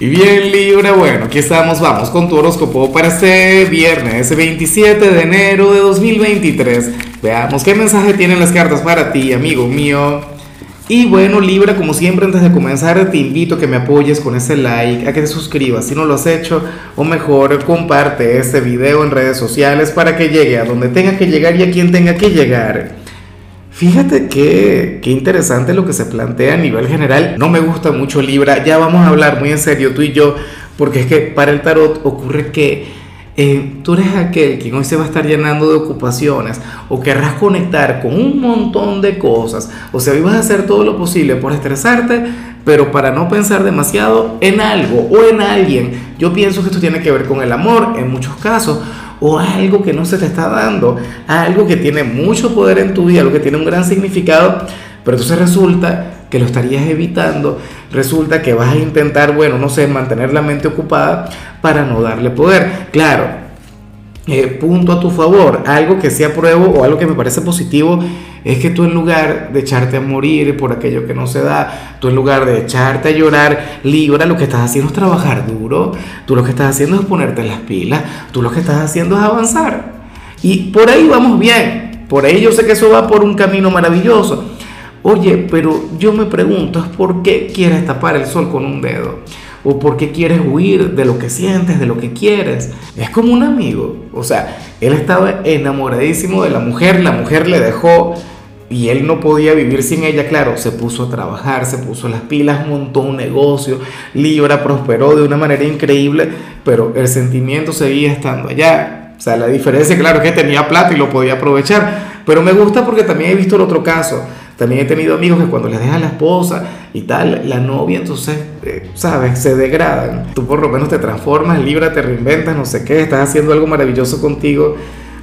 Y bien Libra, bueno, aquí estamos, vamos con tu horóscopo para este viernes 27 de enero de 2023. Veamos qué mensaje tienen las cartas para ti, amigo mío. Y bueno Libra, como siempre antes de comenzar te invito a que me apoyes con ese like, a que te suscribas si no lo has hecho, o mejor comparte este video en redes sociales para que llegue a donde tenga que llegar y a quien tenga que llegar. Fíjate que, qué interesante lo que se plantea a nivel general. No me gusta mucho Libra. Ya vamos a hablar muy en serio tú y yo, porque es que para el tarot ocurre que eh, tú eres aquel quien hoy se va a estar llenando de ocupaciones o querrás conectar con un montón de cosas. O sea, hoy vas a hacer todo lo posible por estresarte, pero para no pensar demasiado en algo o en alguien. Yo pienso que esto tiene que ver con el amor en muchos casos o algo que no se te está dando, algo que tiene mucho poder en tu vida, algo que tiene un gran significado, pero entonces resulta que lo estarías evitando, resulta que vas a intentar, bueno, no sé, mantener la mente ocupada para no darle poder. Claro, eh, punto a tu favor, algo que sea pruebo o algo que me parece positivo, es que tú en lugar de echarte a morir por aquello que no se da, tú en lugar de echarte a llorar, libra, lo que estás haciendo es trabajar duro, tú lo que estás haciendo es ponerte las pilas, tú lo que estás haciendo es avanzar. Y por ahí vamos bien, por ahí yo sé que eso va por un camino maravilloso. Oye, pero yo me pregunto, ¿por qué quieres tapar el sol con un dedo? o porque quieres huir de lo que sientes, de lo que quieres. Es como un amigo. O sea, él estaba enamoradísimo de la mujer, la mujer le dejó y él no podía vivir sin ella. Claro, se puso a trabajar, se puso las pilas, montó un negocio, Libra prosperó de una manera increíble, pero el sentimiento seguía estando allá. O sea, la diferencia, claro, es que tenía plata y lo podía aprovechar. Pero me gusta porque también he visto el otro caso también he tenido amigos que cuando les dejan la esposa y tal, la novia, entonces, eh, ¿sabes? Se degradan. Tú por lo menos te transformas, libra, te reinventas, no sé qué, estás haciendo algo maravilloso contigo.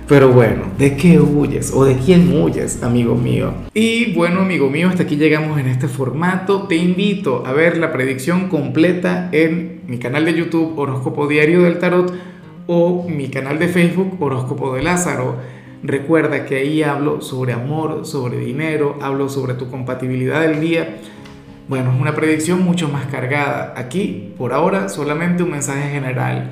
Pero bueno, ¿de qué huyes o de quién huyes, amigo mío? Y bueno, amigo mío, hasta aquí llegamos en este formato. Te invito a ver la predicción completa en mi canal de YouTube Horóscopo Diario del Tarot o mi canal de Facebook Horóscopo de Lázaro. Recuerda que ahí hablo sobre amor, sobre dinero, hablo sobre tu compatibilidad del día. Bueno, es una predicción mucho más cargada. Aquí, por ahora, solamente un mensaje general.